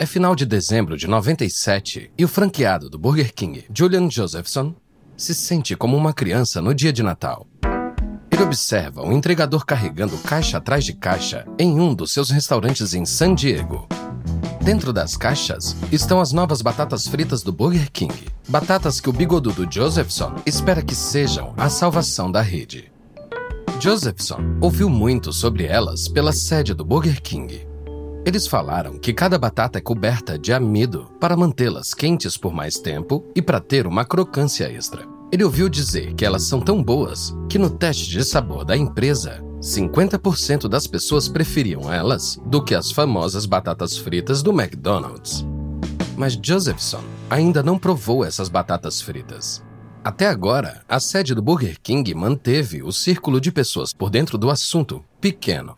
É final de dezembro de 97 e o franqueado do Burger King, Julian Josephson, se sente como uma criança no dia de Natal. Ele observa um entregador carregando caixa atrás de caixa em um dos seus restaurantes em San Diego. Dentro das caixas estão as novas batatas fritas do Burger King. Batatas que o bigodudo Josephson espera que sejam a salvação da rede. Josephson ouviu muito sobre elas pela sede do Burger King. Eles falaram que cada batata é coberta de amido para mantê-las quentes por mais tempo e para ter uma crocância extra. Ele ouviu dizer que elas são tão boas que no teste de sabor da empresa, 50% das pessoas preferiam elas do que as famosas batatas fritas do McDonald's. Mas Josephson ainda não provou essas batatas fritas. Até agora, a sede do Burger King manteve o círculo de pessoas por dentro do assunto pequeno.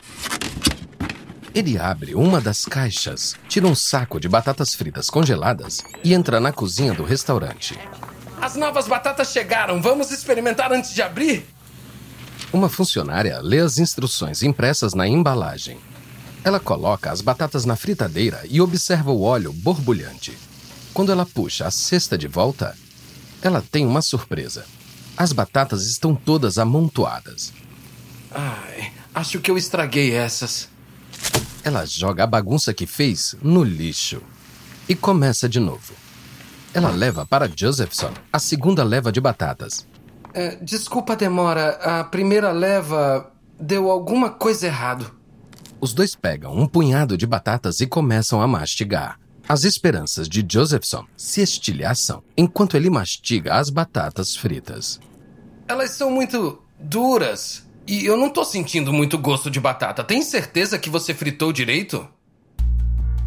Ele abre uma das caixas, tira um saco de batatas fritas congeladas e entra na cozinha do restaurante. As novas batatas chegaram. Vamos experimentar antes de abrir? Uma funcionária lê as instruções impressas na embalagem. Ela coloca as batatas na fritadeira e observa o óleo borbulhante. Quando ela puxa a cesta de volta, ela tem uma surpresa. As batatas estão todas amontoadas. Ai, acho que eu estraguei essas. Ela joga a bagunça que fez no lixo e começa de novo. Ela leva para Josephson a segunda leva de batatas. É, desculpa a demora. A primeira leva deu alguma coisa errado. Os dois pegam um punhado de batatas e começam a mastigar. As esperanças de Josephson se estilhaçam enquanto ele mastiga as batatas fritas. Elas são muito duras. E eu não tô sentindo muito gosto de batata. Tem certeza que você fritou direito?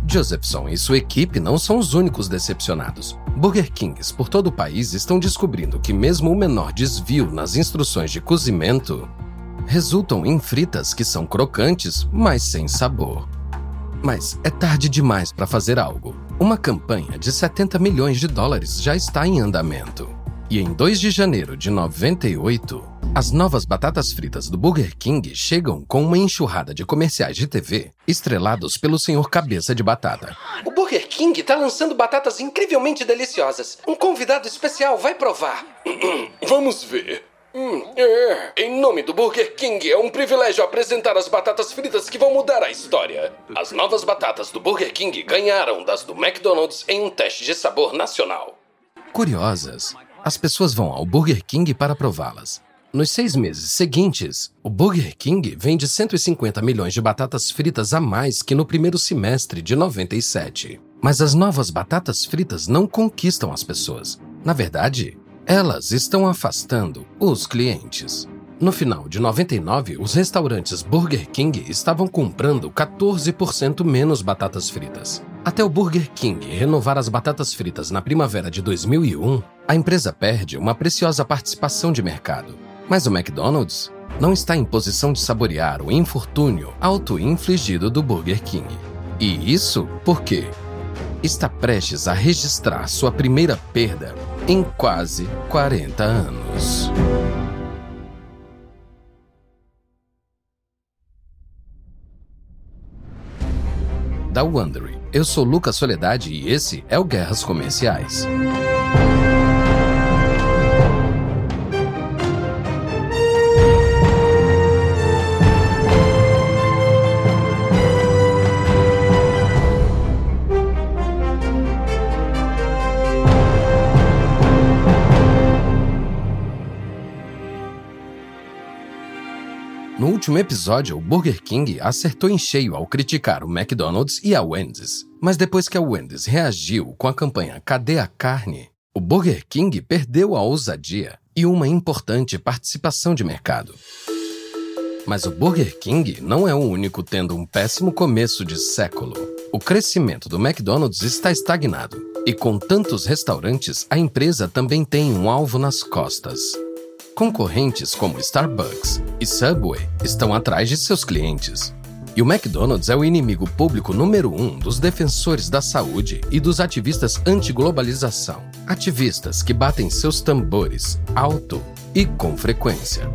Josephson e sua equipe não são os únicos decepcionados. Burger Kings por todo o país estão descobrindo que, mesmo o menor desvio nas instruções de cozimento, resultam em fritas que são crocantes, mas sem sabor. Mas é tarde demais para fazer algo. Uma campanha de 70 milhões de dólares já está em andamento. E em 2 de janeiro de 98, as novas batatas fritas do Burger King chegam com uma enxurrada de comerciais de TV estrelados pelo senhor Cabeça de Batata. O Burger King está lançando batatas incrivelmente deliciosas. Um convidado especial vai provar. Vamos ver. Hum, é. Em nome do Burger King, é um privilégio apresentar as batatas fritas que vão mudar a história. As novas batatas do Burger King ganharam das do McDonald's em um teste de sabor nacional. Curiosas, as pessoas vão ao Burger King para prová-las. Nos seis meses seguintes, o Burger King vende 150 milhões de batatas fritas a mais que no primeiro semestre de 97. Mas as novas batatas fritas não conquistam as pessoas. Na verdade, elas estão afastando os clientes. No final de 99, os restaurantes Burger King estavam comprando 14% menos batatas fritas. Até o Burger King renovar as batatas fritas na primavera de 2001, a empresa perde uma preciosa participação de mercado. Mas o McDonald's não está em posição de saborear o infortúnio auto-infligido do Burger King. E isso porque está prestes a registrar sua primeira perda em quase 40 anos. Da Wondery, eu sou Lucas Soledade e esse é o Guerras Comerciais. Último episódio, o Burger King acertou em cheio ao criticar o McDonald's e a Wendy's. Mas depois que a Wendy's reagiu com a campanha Cadê a carne? O Burger King perdeu a ousadia e uma importante participação de mercado. Mas o Burger King não é o único tendo um péssimo começo de século. O crescimento do McDonald's está estagnado. E com tantos restaurantes, a empresa também tem um alvo nas costas. Concorrentes como Starbucks e Subway estão atrás de seus clientes. E o McDonald's é o inimigo público número um dos defensores da saúde e dos ativistas anti-globalização. Ativistas que batem seus tambores alto e com frequência.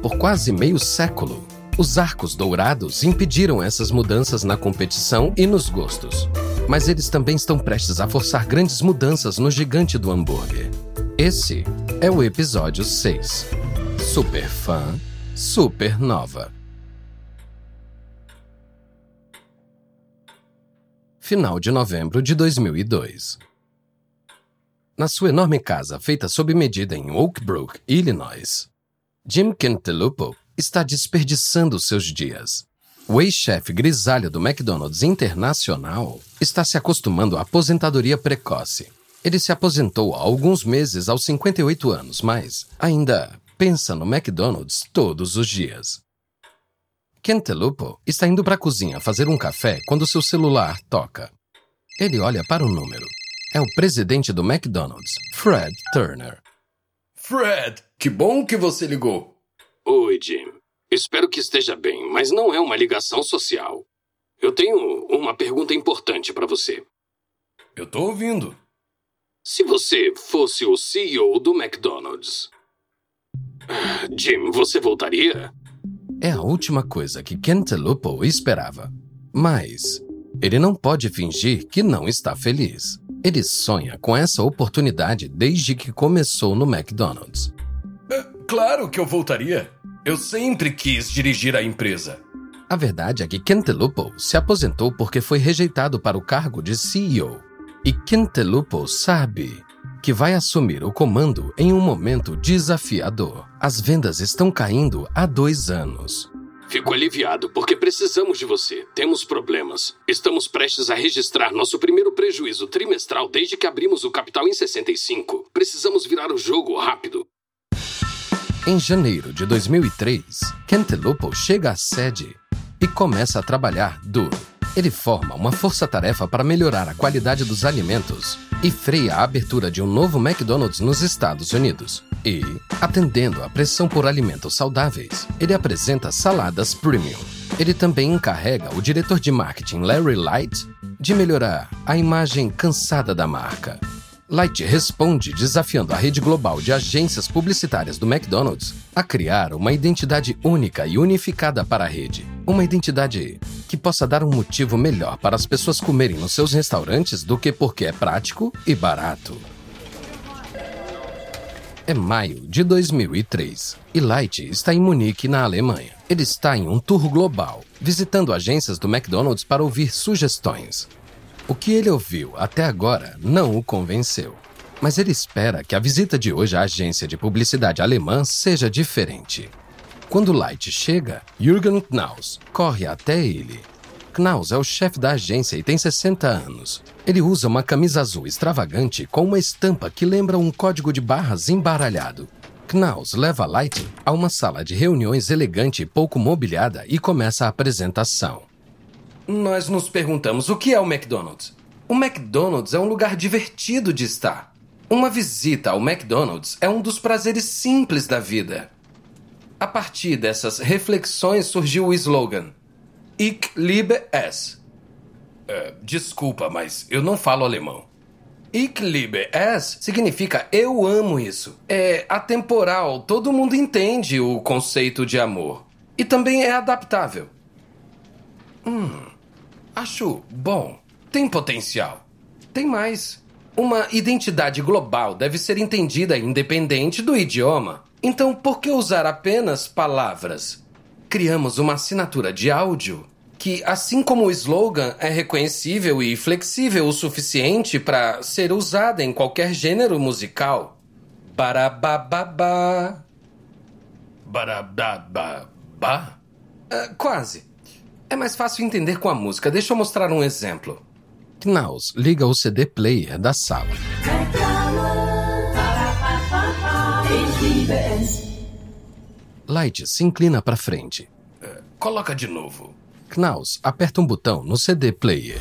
Por quase meio século, os arcos dourados impediram essas mudanças na competição e nos gostos. Mas eles também estão prestes a forçar grandes mudanças no gigante do hambúrguer. Esse é o episódio 6. Super fã, supernova. Final de novembro de 2002. Na sua enorme casa, feita sob medida em Oak Brook, Illinois, Jim Cantelupo está desperdiçando seus dias. O ex-chefe grisalho do McDonald's Internacional está se acostumando à aposentadoria precoce. Ele se aposentou há alguns meses aos 58 anos, mas ainda pensa no McDonald's todos os dias. Kentelupo está indo para a cozinha fazer um café quando seu celular toca. Ele olha para o número. É o presidente do McDonald's, Fred Turner. Fred, que bom que você ligou. Oi, Jim. Espero que esteja bem, mas não é uma ligação social. Eu tenho uma pergunta importante para você. Eu tô ouvindo. Se você fosse o CEO do McDonald's, Jim, você voltaria? É a última coisa que Cantaloupe esperava. Mas ele não pode fingir que não está feliz. Ele sonha com essa oportunidade desde que começou no McDonald's. É, claro que eu voltaria. Eu sempre quis dirigir a empresa. A verdade é que Kentelupo se aposentou porque foi rejeitado para o cargo de CEO. E Kentelupo sabe que vai assumir o comando em um momento desafiador. As vendas estão caindo há dois anos. Fico aliviado porque precisamos de você. Temos problemas. Estamos prestes a registrar nosso primeiro prejuízo trimestral desde que abrimos o capital em 65. Precisamos virar o jogo rápido. Em janeiro de 2003, Cantelopo chega à sede e começa a trabalhar duro. Ele forma uma força-tarefa para melhorar a qualidade dos alimentos e freia a abertura de um novo McDonald's nos Estados Unidos. E, atendendo à pressão por alimentos saudáveis, ele apresenta saladas premium. Ele também encarrega o diretor de marketing Larry Light de melhorar a imagem cansada da marca Light responde desafiando a rede global de agências publicitárias do McDonald's a criar uma identidade única e unificada para a rede. Uma identidade que possa dar um motivo melhor para as pessoas comerem nos seus restaurantes do que porque é prático e barato. É maio de 2003 e Light está em Munique, na Alemanha. Ele está em um tour global, visitando agências do McDonald's para ouvir sugestões. O que ele ouviu até agora não o convenceu. Mas ele espera que a visita de hoje à agência de publicidade alemã seja diferente. Quando Light chega, Jürgen Knaus corre até ele. Knaus é o chefe da agência e tem 60 anos. Ele usa uma camisa azul extravagante com uma estampa que lembra um código de barras embaralhado. Knaus leva Light a uma sala de reuniões elegante e pouco mobiliada e começa a apresentação nós nos perguntamos o que é o McDonald's. O McDonald's é um lugar divertido de estar. Uma visita ao McDonald's é um dos prazeres simples da vida. A partir dessas reflexões surgiu o slogan Ich liebe es. Uh, desculpa, mas eu não falo alemão. Ich liebe es significa eu amo isso. É atemporal, todo mundo entende o conceito de amor. E também é adaptável. Hum. Acho bom. Tem potencial. Tem mais. Uma identidade global deve ser entendida independente do idioma. Então, por que usar apenas palavras? Criamos uma assinatura de áudio que, assim como o slogan é reconhecível e flexível o suficiente para ser usada em qualquer gênero musical. Barabababá. Barabababá? Uh, quase. É mais fácil entender com a música. Deixa eu mostrar um exemplo. Knaus liga o CD player da sala. Light se inclina para frente. Uh, coloca de novo. Knaus aperta um botão no CD player.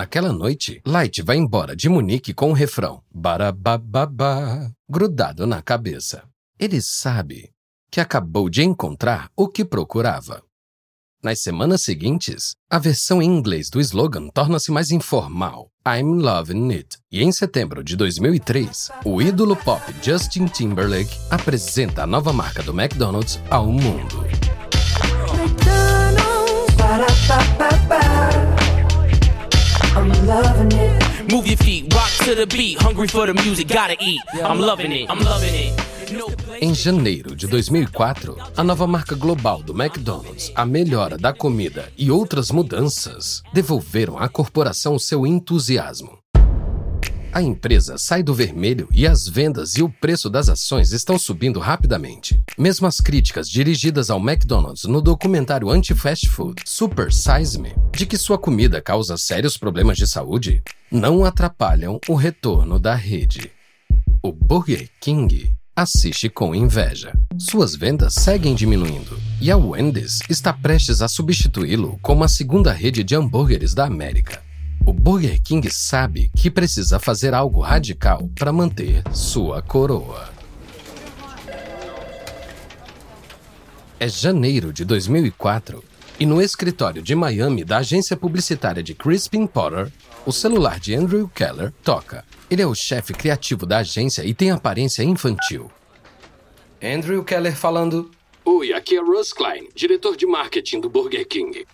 Naquela noite, Light vai embora de Munique com o refrão Barabababá grudado na cabeça. Ele sabe que acabou de encontrar o que procurava. Nas semanas seguintes, a versão em inglês do slogan torna-se mais informal, I'm Loving It. E em setembro de 2003, o ídolo pop Justin Timberlake apresenta a nova marca do McDonald's ao mundo. To the beat. Hungry for the music, gotta eat. I'm loving it, I'm loving it. Em janeiro de 2004, a nova marca global do McDonald's, a melhora da comida e outras mudanças devolveram à corporação seu entusiasmo. A empresa sai do vermelho e as vendas e o preço das ações estão subindo rapidamente. Mesmo as críticas dirigidas ao McDonald's no documentário anti-fast food Super Size Me, de que sua comida causa sérios problemas de saúde, não atrapalham o retorno da rede. O Burger King assiste com inveja. Suas vendas seguem diminuindo e a Wendy's está prestes a substituí-lo como a segunda rede de hambúrgueres da América. O Burger King sabe que precisa fazer algo radical para manter sua coroa. É janeiro de 2004 e no escritório de Miami da agência publicitária de Crispin Potter, o celular de Andrew Keller toca. Ele é o chefe criativo da agência e tem aparência infantil. Andrew Keller falando. Oi, aqui é Russ Klein, diretor de marketing do Burger King.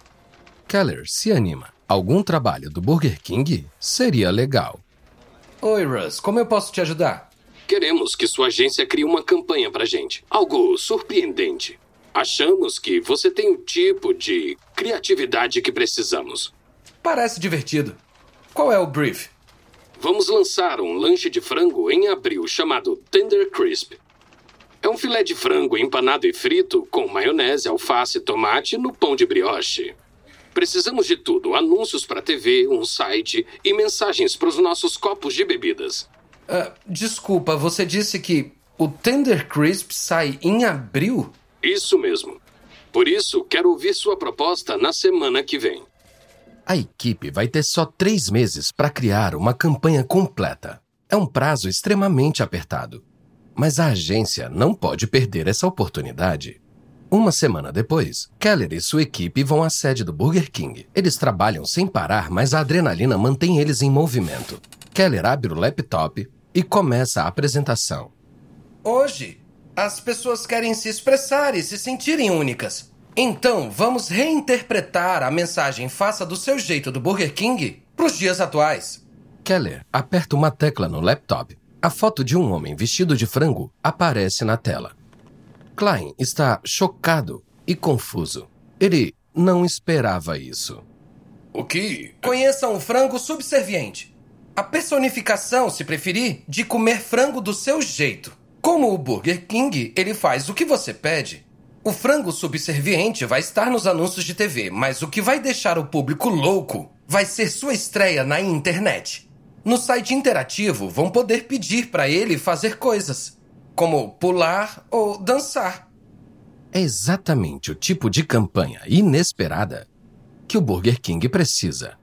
Keller se anima. Algum trabalho do Burger King seria legal. Oi, Russ, como eu posso te ajudar? Queremos que sua agência crie uma campanha pra gente. Algo surpreendente. Achamos que você tem o tipo de criatividade que precisamos. Parece divertido. Qual é o brief? Vamos lançar um lanche de frango em abril chamado Tender Crisp. É um filé de frango empanado e frito com maionese, alface e tomate no pão de brioche. Precisamos de tudo: anúncios para TV, um site e mensagens para os nossos copos de bebidas. Ah, desculpa, você disse que o Tender Crisp sai em abril? Isso mesmo. Por isso, quero ouvir sua proposta na semana que vem. A equipe vai ter só três meses para criar uma campanha completa. É um prazo extremamente apertado. Mas a agência não pode perder essa oportunidade. Uma semana depois, Keller e sua equipe vão à sede do Burger King. Eles trabalham sem parar, mas a adrenalina mantém eles em movimento. Keller abre o laptop e começa a apresentação. Hoje, as pessoas querem se expressar e se sentirem únicas. Então, vamos reinterpretar a mensagem Faça do seu jeito do Burger King para os dias atuais. Keller aperta uma tecla no laptop. A foto de um homem vestido de frango aparece na tela. Klein está chocado e confuso. Ele não esperava isso. O que? Conheçam o frango subserviente. A personificação, se preferir, de comer frango do seu jeito. Como o Burger King, ele faz o que você pede. O frango subserviente vai estar nos anúncios de TV, mas o que vai deixar o público louco vai ser sua estreia na internet. No site interativo, vão poder pedir para ele fazer coisas, como pular ou dançar. É exatamente o tipo de campanha inesperada que o Burger King precisa.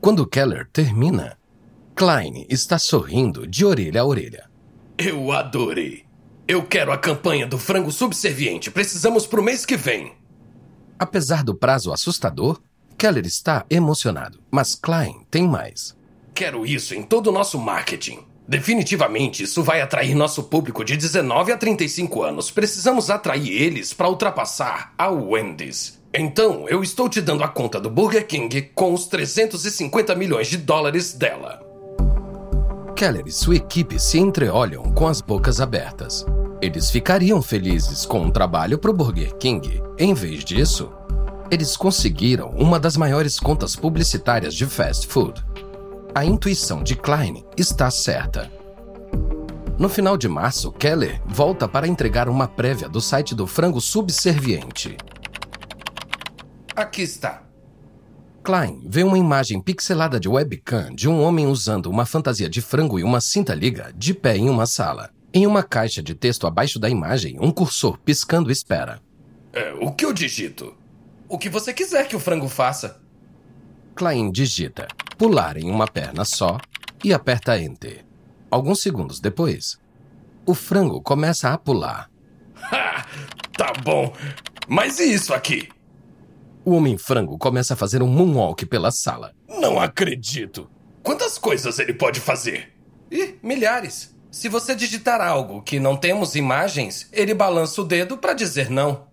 Quando Keller termina, Klein está sorrindo de orelha a orelha. Eu adorei. Eu quero a campanha do frango subserviente. Precisamos pro mês que vem. Apesar do prazo assustador, Keller está emocionado, mas Klein tem mais. Quero isso em todo o nosso marketing. Definitivamente, isso vai atrair nosso público de 19 a 35 anos. Precisamos atrair eles para ultrapassar a Wendy's. Então, eu estou te dando a conta do Burger King com os 350 milhões de dólares dela. Keller e sua equipe se entreolham com as bocas abertas. Eles ficariam felizes com um trabalho para o Burger King. Em vez disso, eles conseguiram uma das maiores contas publicitárias de fast food. A intuição de Klein está certa. No final de março, Keller volta para entregar uma prévia do site do frango subserviente. Aqui está. Klein vê uma imagem pixelada de webcam de um homem usando uma fantasia de frango e uma cinta liga de pé em uma sala. Em uma caixa de texto abaixo da imagem, um cursor piscando espera. É, o que eu digito? O que você quiser que o frango faça. Klein digita pular em uma perna só e aperta Enter. Alguns segundos depois, o frango começa a pular. Ha! Tá bom. Mas e isso aqui? O Homem-Frango começa a fazer um moonwalk pela sala. Não acredito. Quantas coisas ele pode fazer? Ih, milhares. Se você digitar algo que não temos imagens, ele balança o dedo para dizer não.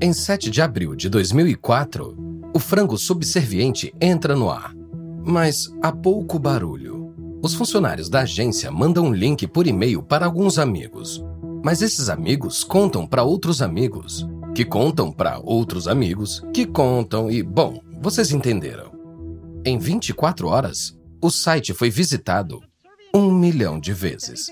Em 7 de abril de 2004, o frango subserviente entra no ar. Mas há pouco barulho. Os funcionários da agência mandam um link por e-mail para alguns amigos. Mas esses amigos contam para outros amigos, que contam para outros amigos, que contam e, bom, vocês entenderam. Em 24 horas, o site foi visitado um milhão de vezes.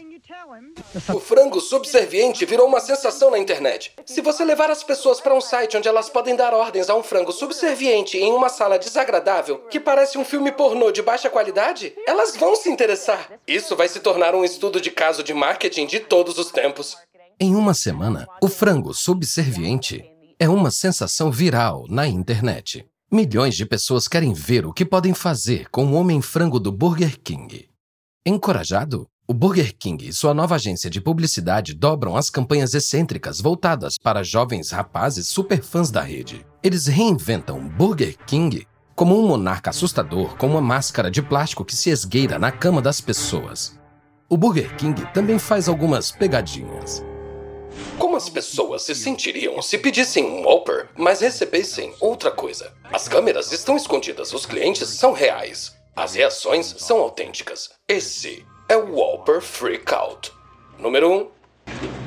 O frango subserviente virou uma sensação na internet. Se você levar as pessoas para um site onde elas podem dar ordens a um frango subserviente em uma sala desagradável, que parece um filme pornô de baixa qualidade, elas vão se interessar. Isso vai se tornar um estudo de caso de marketing de todos os tempos. Em uma semana, o frango subserviente é uma sensação viral na internet. Milhões de pessoas querem ver o que podem fazer com o homem frango do Burger King. Encorajado, o Burger King e sua nova agência de publicidade dobram as campanhas excêntricas voltadas para jovens rapazes superfãs da rede. Eles reinventam Burger King como um monarca assustador com uma máscara de plástico que se esgueira na cama das pessoas. O Burger King também faz algumas pegadinhas. Como as pessoas se sentiriam se pedissem um Whopper, mas recebessem outra coisa? As câmeras estão escondidas, os clientes são reais. As reações são autênticas. Esse é o Whopper Freakout. Número 1. Um,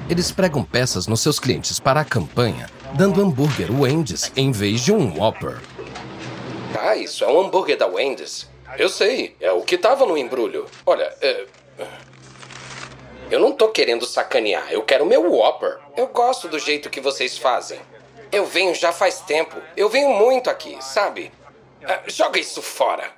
Eles pregam peças nos seus clientes para a campanha, dando hambúrguer Wendy's em vez de um Whopper. Ah, isso é um hambúrguer da Wendy's. Eu sei, é o que tava no embrulho. Olha, é... Eu não tô querendo sacanear, eu quero meu Whopper. Eu gosto do jeito que vocês fazem. Eu venho já faz tempo. Eu venho muito aqui, sabe? Ah, joga isso fora.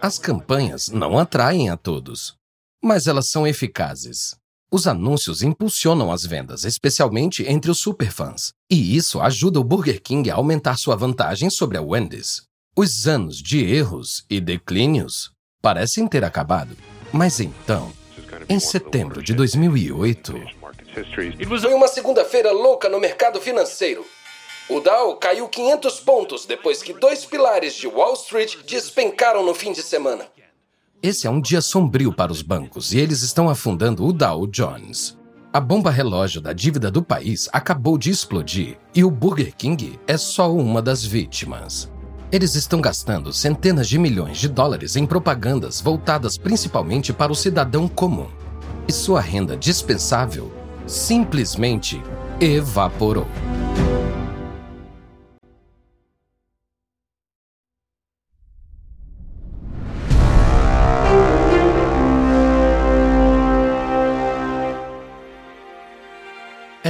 As campanhas não atraem a todos, mas elas são eficazes. Os anúncios impulsionam as vendas, especialmente entre os superfãs, e isso ajuda o Burger King a aumentar sua vantagem sobre a Wendy's. Os anos de erros e declínios parecem ter acabado, mas então, em setembro de 2008, Foi uma segunda-feira louca no mercado financeiro. O Dow caiu 500 pontos depois que dois pilares de Wall Street despencaram no fim de semana. Esse é um dia sombrio para os bancos e eles estão afundando o Dow Jones. A bomba relógio da dívida do país acabou de explodir e o Burger King é só uma das vítimas. Eles estão gastando centenas de milhões de dólares em propagandas voltadas principalmente para o cidadão comum. E sua renda dispensável simplesmente evaporou.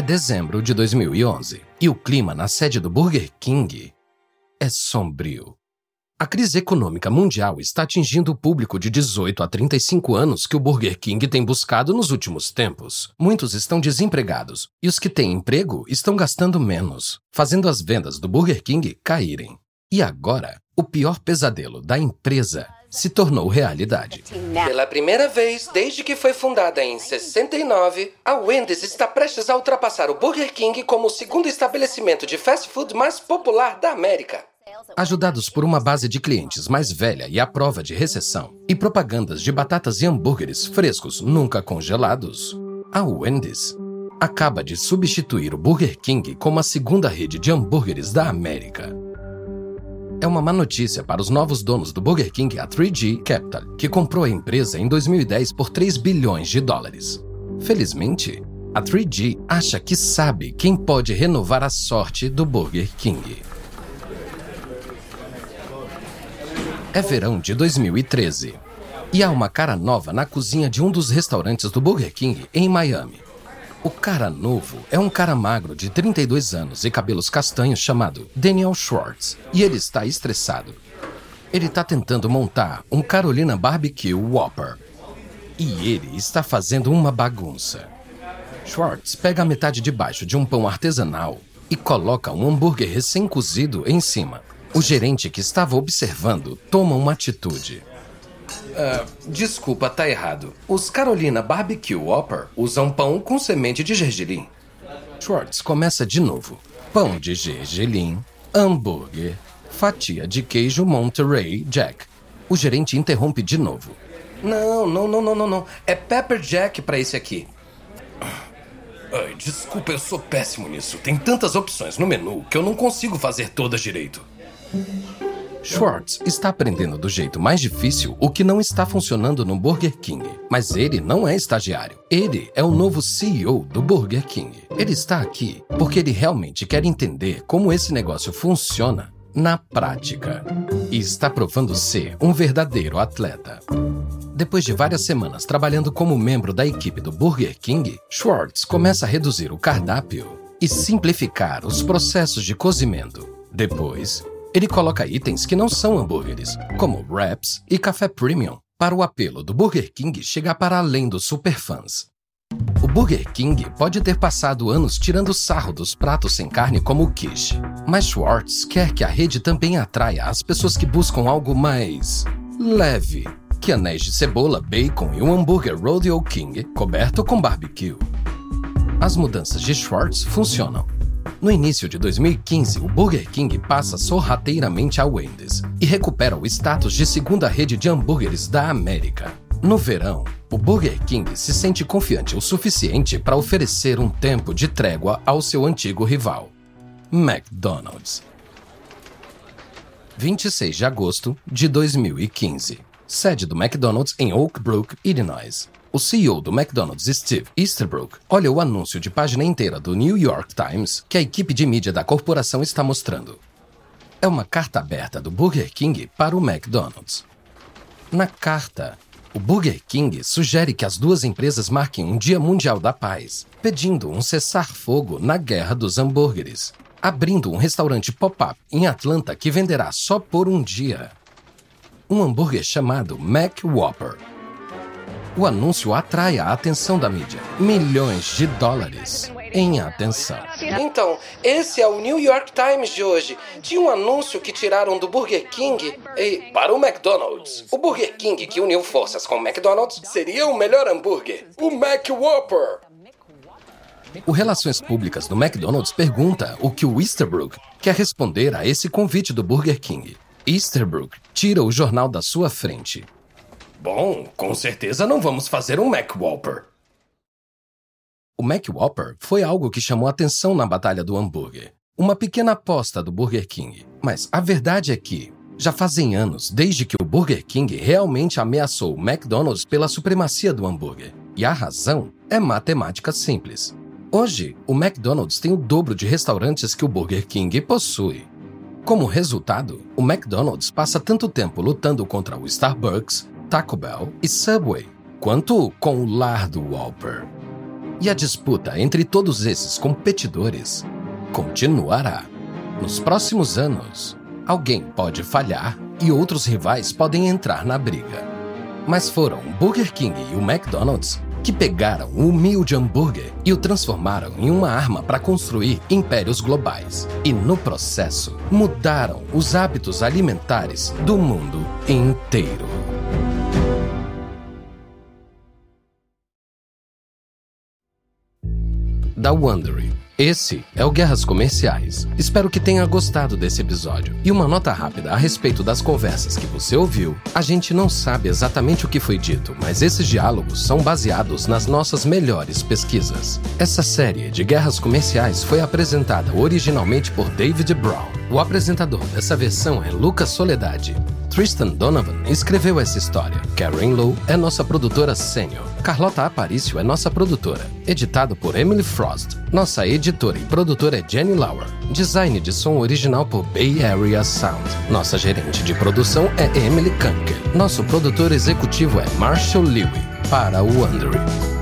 Dezembro de 2011 e o clima na sede do Burger King é sombrio. A crise econômica mundial está atingindo o público de 18 a 35 anos que o Burger King tem buscado nos últimos tempos. Muitos estão desempregados e os que têm emprego estão gastando menos, fazendo as vendas do Burger King caírem. E agora, o pior pesadelo da empresa se tornou realidade. Pela primeira vez desde que foi fundada em 69, a Wendy's está prestes a ultrapassar o Burger King como o segundo estabelecimento de fast food mais popular da América. Ajudados por uma base de clientes mais velha e à prova de recessão, e propagandas de batatas e hambúrgueres frescos nunca congelados, a Wendy's acaba de substituir o Burger King como a segunda rede de hambúrgueres da América. É uma má notícia para os novos donos do Burger King, a 3G Capital, que comprou a empresa em 2010 por 3 bilhões de dólares. Felizmente, a 3G acha que sabe quem pode renovar a sorte do Burger King. É verão de 2013 e há uma cara nova na cozinha de um dos restaurantes do Burger King em Miami. O cara novo é um cara magro de 32 anos e cabelos castanhos chamado Daniel Schwartz, e ele está estressado. Ele está tentando montar um Carolina Barbecue Whopper. E ele está fazendo uma bagunça. Schwartz pega a metade de baixo de um pão artesanal e coloca um hambúrguer recém-cozido em cima. O gerente que estava observando toma uma atitude. Ah, desculpa, tá errado. Os Carolina Barbecue Whopper usam pão com semente de gergelim. Schwartz começa de novo. Pão de gergelim, hambúrguer, fatia de queijo Monterey Jack. O gerente interrompe de novo. Não, não, não, não, não, não. É Pepper Jack pra esse aqui. Ai, desculpa, eu sou péssimo nisso. Tem tantas opções no menu que eu não consigo fazer todas direito. Schwartz está aprendendo do jeito mais difícil o que não está funcionando no Burger King. Mas ele não é estagiário. Ele é o novo CEO do Burger King. Ele está aqui porque ele realmente quer entender como esse negócio funciona na prática. E está provando ser um verdadeiro atleta. Depois de várias semanas trabalhando como membro da equipe do Burger King, Schwartz começa a reduzir o cardápio e simplificar os processos de cozimento. Depois, ele coloca itens que não são hambúrgueres, como wraps e café premium, para o apelo do Burger King chegar para além dos superfãs. O Burger King pode ter passado anos tirando sarro dos pratos sem carne como o quiche, mas Schwartz quer que a rede também atraia as pessoas que buscam algo mais leve que anéis de cebola, bacon e um hambúrguer Rodeo King coberto com barbecue. As mudanças de Schwartz funcionam. No início de 2015, o Burger King passa sorrateiramente a Wendy's e recupera o status de segunda rede de hambúrgueres da América. No verão, o Burger King se sente confiante o suficiente para oferecer um tempo de trégua ao seu antigo rival, McDonald's. 26 de agosto de 2015 sede do McDonald's em Oak Brook, Illinois. O CEO do McDonald's, Steve Easterbrook, olha o anúncio de página inteira do New York Times que a equipe de mídia da corporação está mostrando. É uma carta aberta do Burger King para o McDonald's. Na carta, o Burger King sugere que as duas empresas marquem um Dia Mundial da Paz, pedindo um cessar-fogo na guerra dos hambúrgueres, abrindo um restaurante pop-up em Atlanta que venderá só por um dia um hambúrguer chamado Mac Whopper. O anúncio atrai a atenção da mídia. Milhões de dólares em atenção. Então, esse é o New York Times de hoje. Tinha um anúncio que tiraram do Burger King e para o McDonald's. O Burger King que uniu forças com o McDonald's seria o melhor hambúrguer, o Mac Whopper. O Relações Públicas do McDonald's pergunta o que o Easterbrook quer responder a esse convite do Burger King. Easterbrook tira o jornal da sua frente. Bom, com certeza não vamos fazer um Mac Whopper. O Mac Whopper foi algo que chamou atenção na batalha do hambúrguer. Uma pequena aposta do Burger King. Mas a verdade é que já fazem anos desde que o Burger King realmente ameaçou o McDonald's pela supremacia do hambúrguer. E a razão é matemática simples. Hoje, o McDonald's tem o dobro de restaurantes que o Burger King possui. Como resultado, o McDonald's passa tanto tempo lutando contra o Starbucks, Taco Bell e Subway, quanto com o lar do Whopper. E a disputa entre todos esses competidores continuará. Nos próximos anos, alguém pode falhar e outros rivais podem entrar na briga. Mas foram o Burger King e o McDonald's que pegaram o humilde hambúrguer e o transformaram em uma arma para construir impérios globais. E no processo, mudaram os hábitos alimentares do mundo inteiro. Da Wondery esse é o Guerras Comerciais. Espero que tenha gostado desse episódio. E uma nota rápida a respeito das conversas que você ouviu. A gente não sabe exatamente o que foi dito, mas esses diálogos são baseados nas nossas melhores pesquisas. Essa série de Guerras Comerciais foi apresentada originalmente por David Brown. O apresentador dessa versão é Lucas Soledade. Tristan Donovan escreveu essa história. Karen Lowe é nossa produtora sênior. Carlota Aparício é nossa produtora. Editado por Emily Frost. Nossa editora e produtora é Jenny Lauer. Design de som original por Bay Area Sound. Nossa gerente de produção é Emily Kanker. Nosso produtor executivo é Marshall Lewy. Para o Wondery.